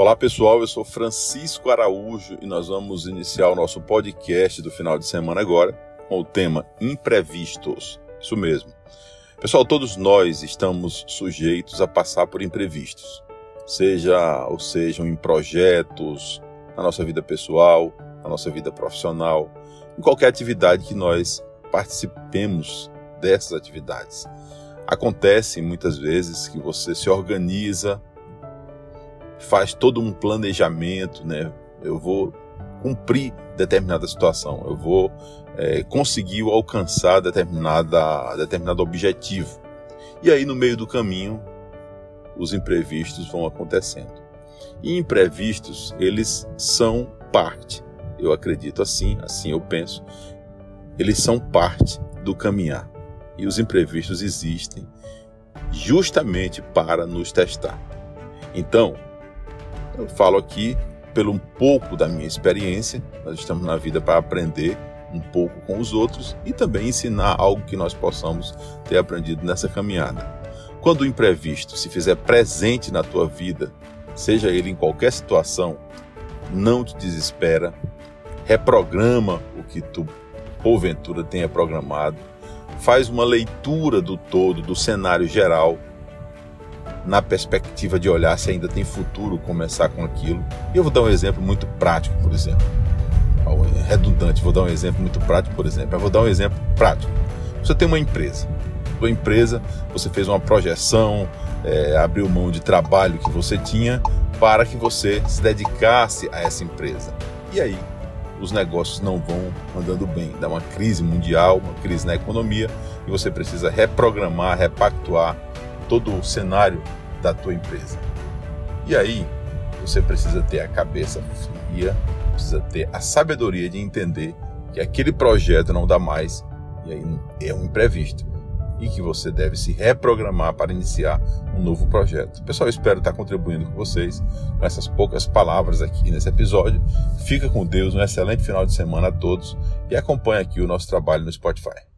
Olá pessoal, eu sou Francisco Araújo e nós vamos iniciar o nosso podcast do final de semana agora com o tema imprevistos. Isso mesmo. Pessoal, todos nós estamos sujeitos a passar por imprevistos, seja ou sejam em projetos, na nossa vida pessoal, na nossa vida profissional, em qualquer atividade que nós participemos dessas atividades. Acontece muitas vezes que você se organiza, faz todo um planejamento, né? Eu vou cumprir determinada situação, eu vou é, conseguir alcançar determinada, determinado objetivo. E aí, no meio do caminho, os imprevistos vão acontecendo. E imprevistos, eles são parte, eu acredito assim, assim eu penso, eles são parte do caminhar. E os imprevistos existem justamente para nos testar. Então, eu falo aqui pelo um pouco da minha experiência, nós estamos na vida para aprender um pouco com os outros e também ensinar algo que nós possamos ter aprendido nessa caminhada. Quando o imprevisto se fizer presente na tua vida, seja ele em qualquer situação, não te desespera, reprograma o que tu porventura tenha programado, faz uma leitura do todo, do cenário geral, na perspectiva de olhar se ainda tem futuro começar com aquilo. E eu vou dar um exemplo muito prático, por exemplo. Redundante, vou dar um exemplo muito prático, por exemplo. Eu vou dar um exemplo prático. Você tem uma empresa. Sua empresa, você fez uma projeção, é, abriu mão de trabalho que você tinha para que você se dedicasse a essa empresa. E aí, os negócios não vão andando bem. Dá uma crise mundial, uma crise na economia, e você precisa reprogramar, repactuar todo o cenário da tua empresa. E aí, você precisa ter a cabeça fria, precisa ter a sabedoria de entender que aquele projeto não dá mais e aí é um imprevisto e que você deve se reprogramar para iniciar um novo projeto. Pessoal, eu espero estar contribuindo com vocês com essas poucas palavras aqui nesse episódio. Fica com Deus, um excelente final de semana a todos e acompanhe aqui o nosso trabalho no Spotify.